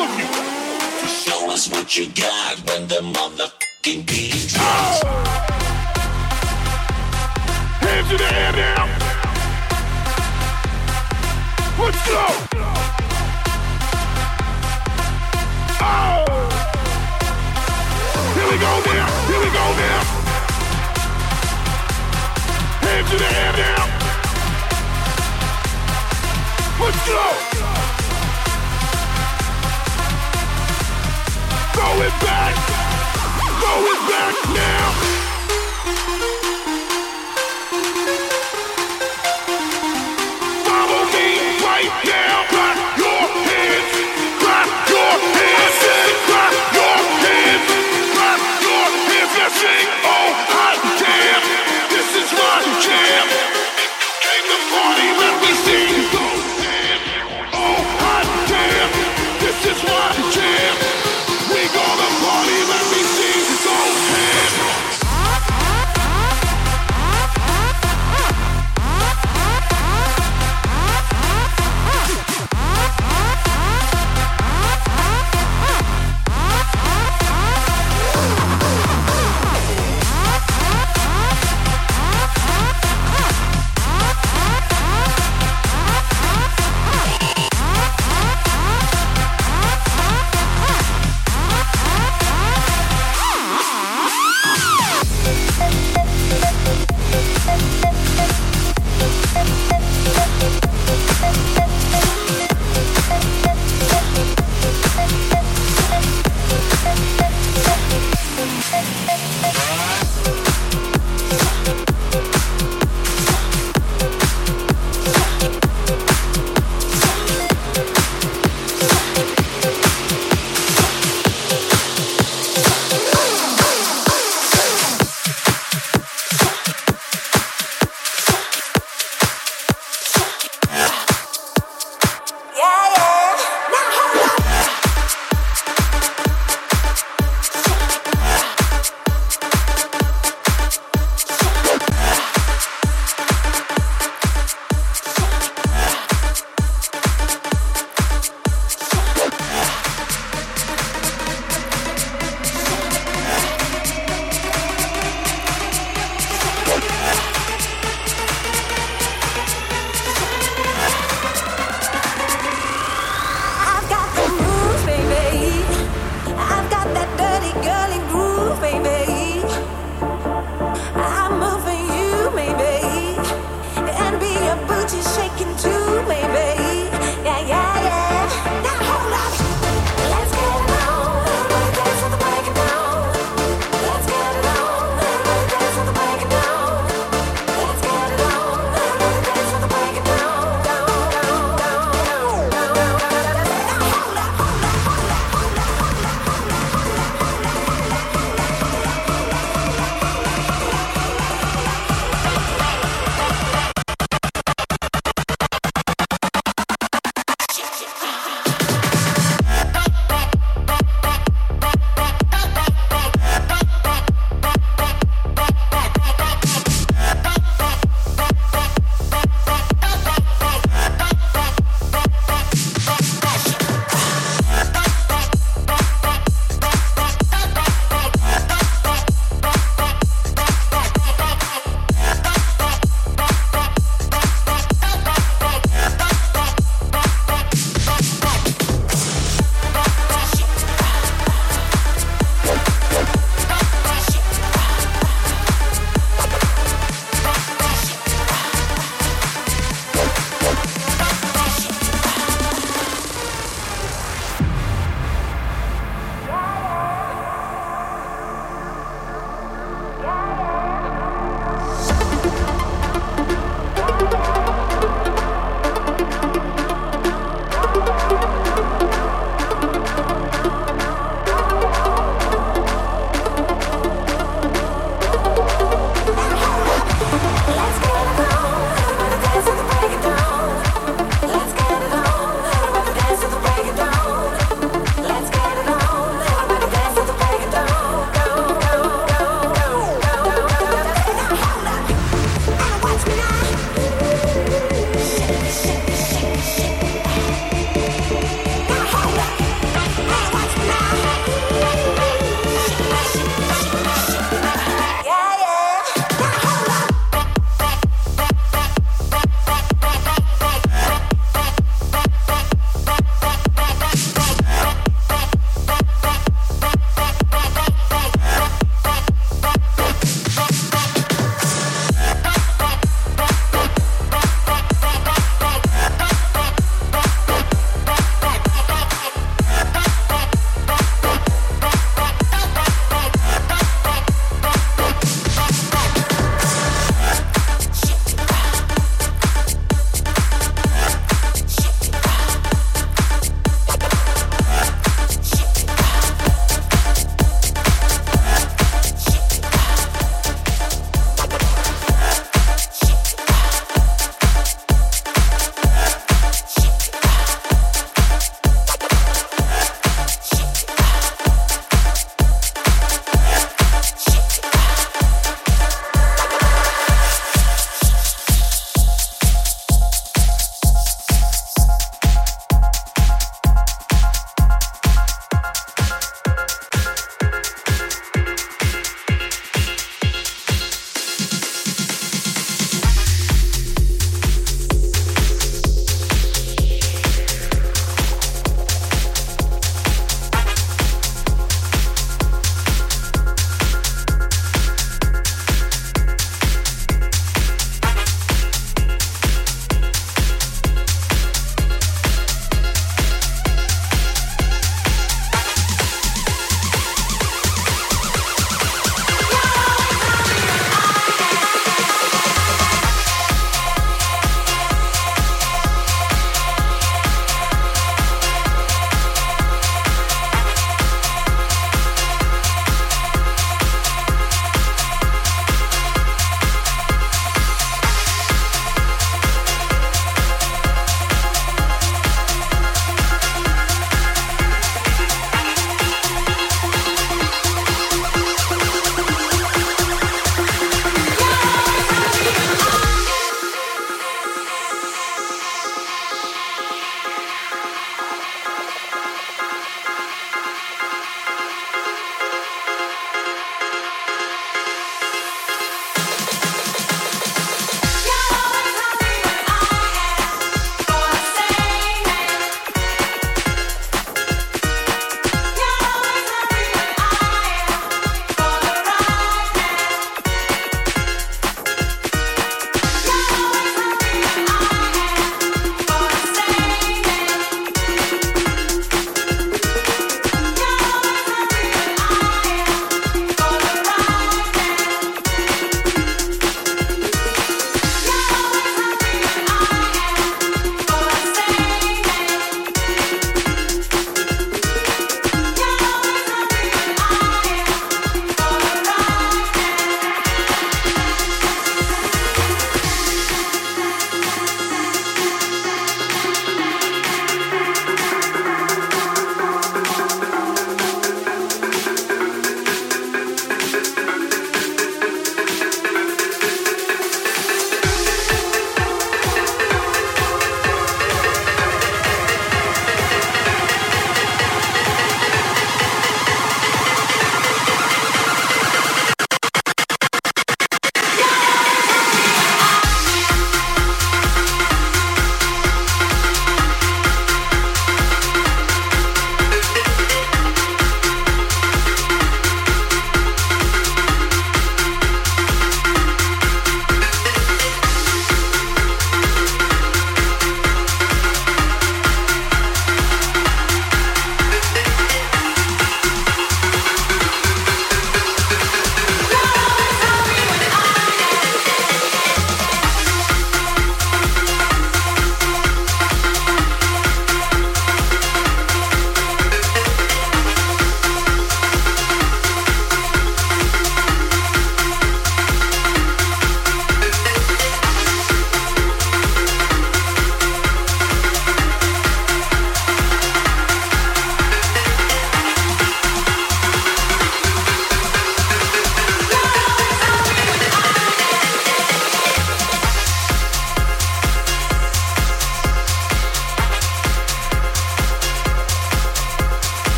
all of you. Show us what you got when the motherfucking beat drops. Oh! Hands in the air now. Let's go. Oh! Here we go now. Here we go now. Hands in the air now. Let's go. Going back, going back now.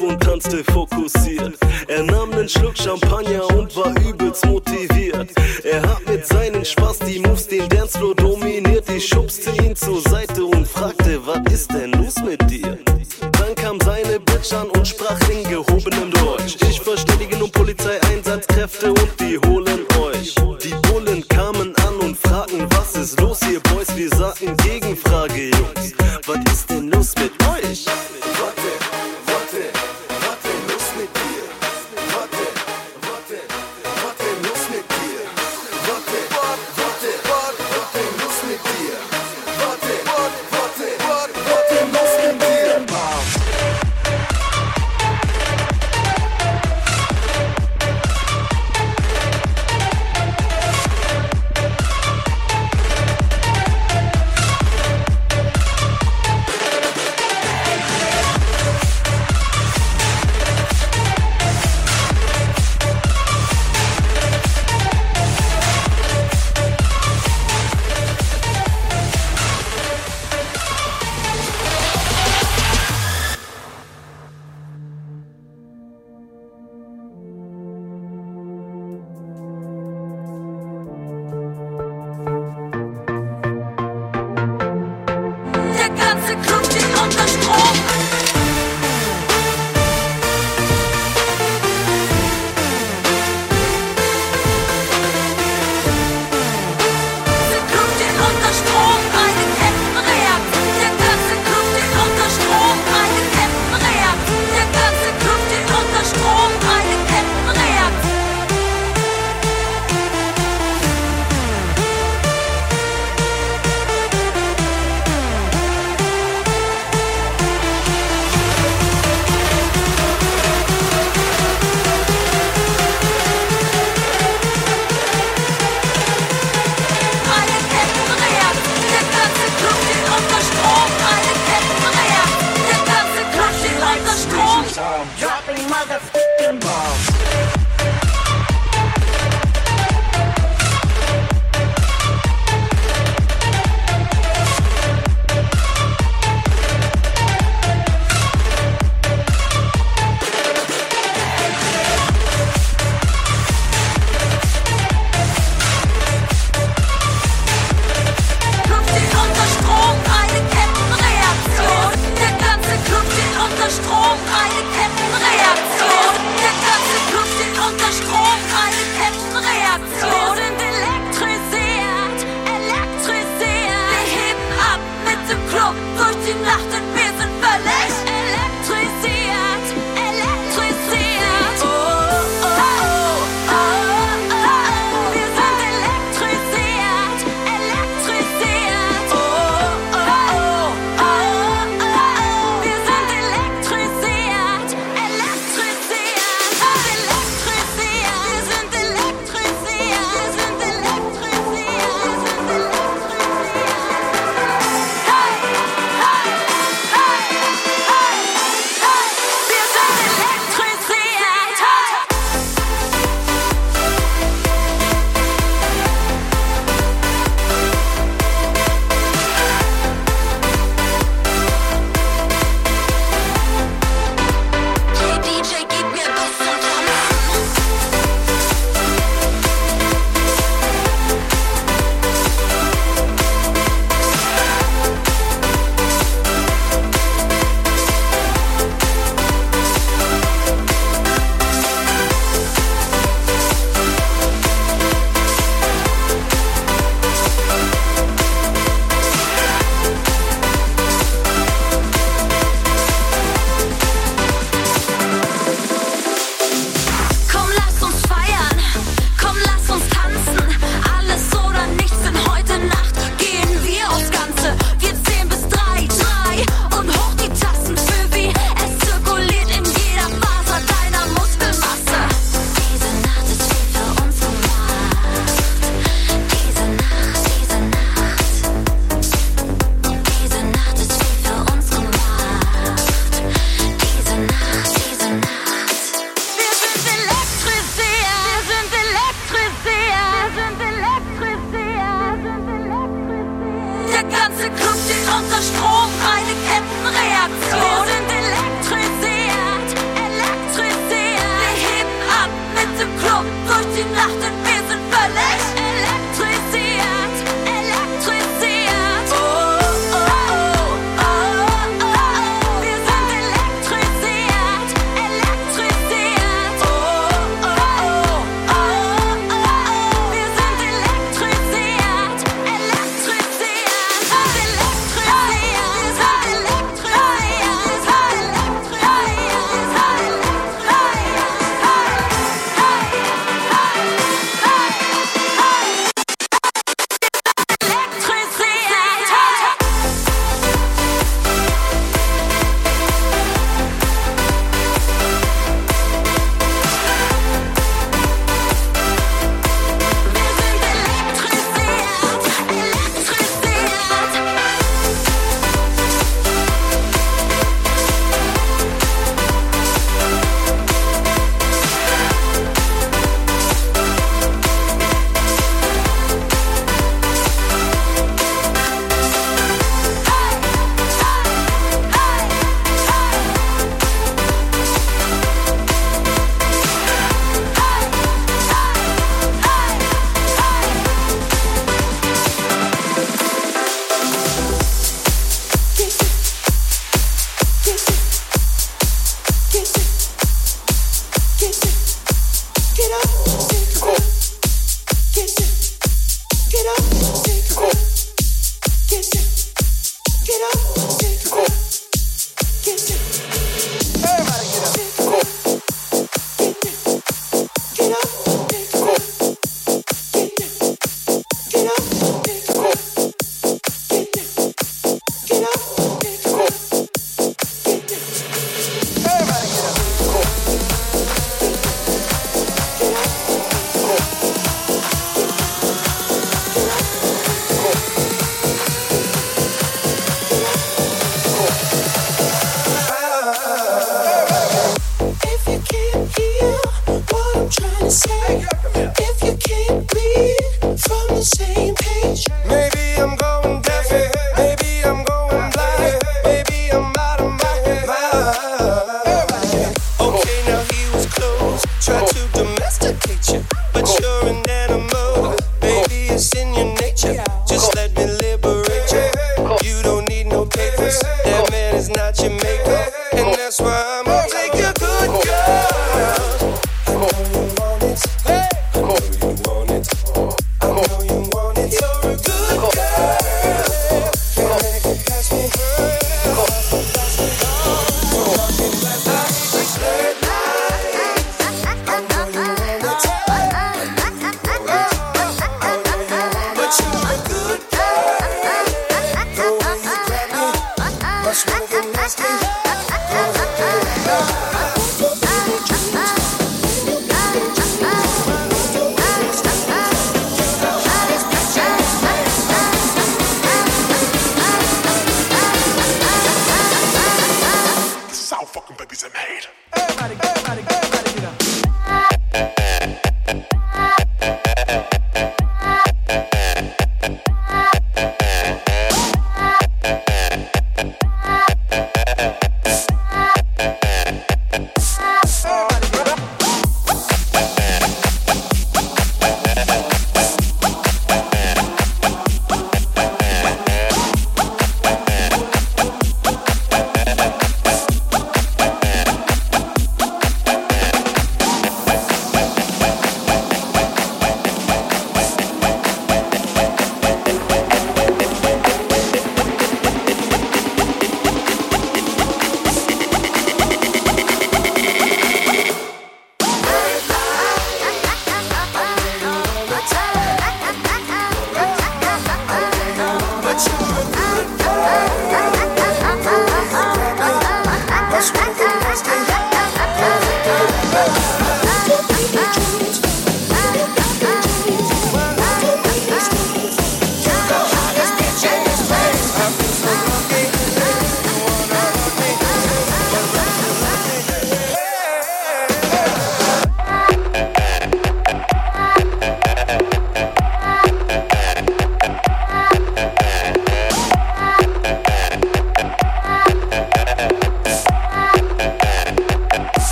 und tanzte fokussiert. Er nahm nen Schluck Champagner und war übelst motiviert. Er hat mit seinen Spaß die Moves den Dancefloor dominiert. Ich schubste ihn zur Seite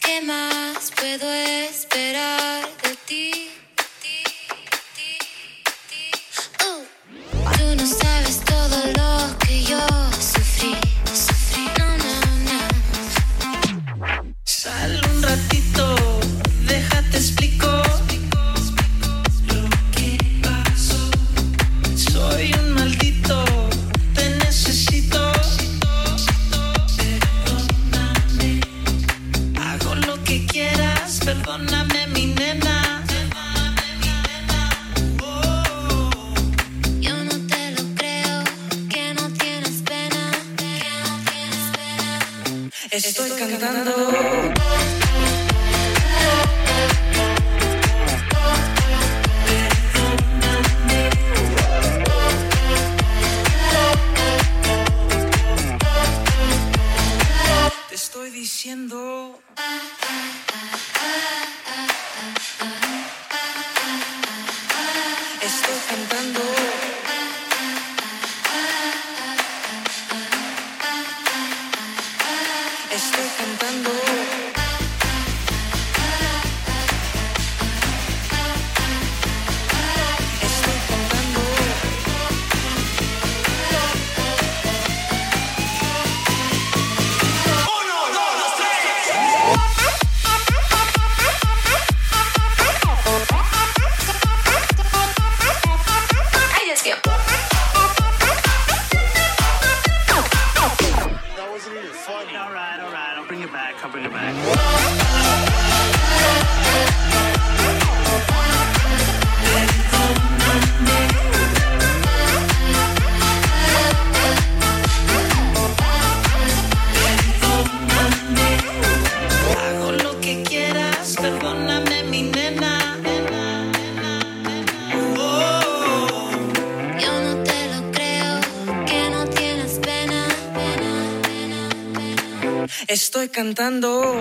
¿Qué más puedo esperar cantando.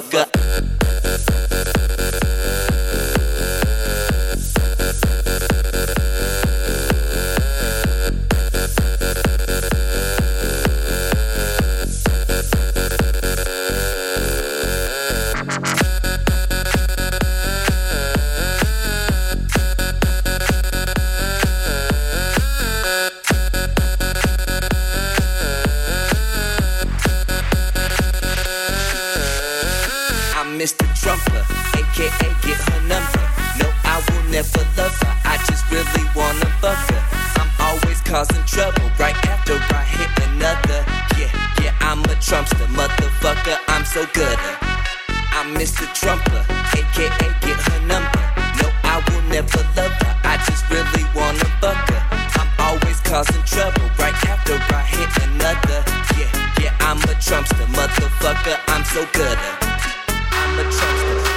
fuck up. causing trouble right after I hit another. Yeah, yeah, I'm a Trumpster, motherfucker, I'm so good. I'm a Trumpster.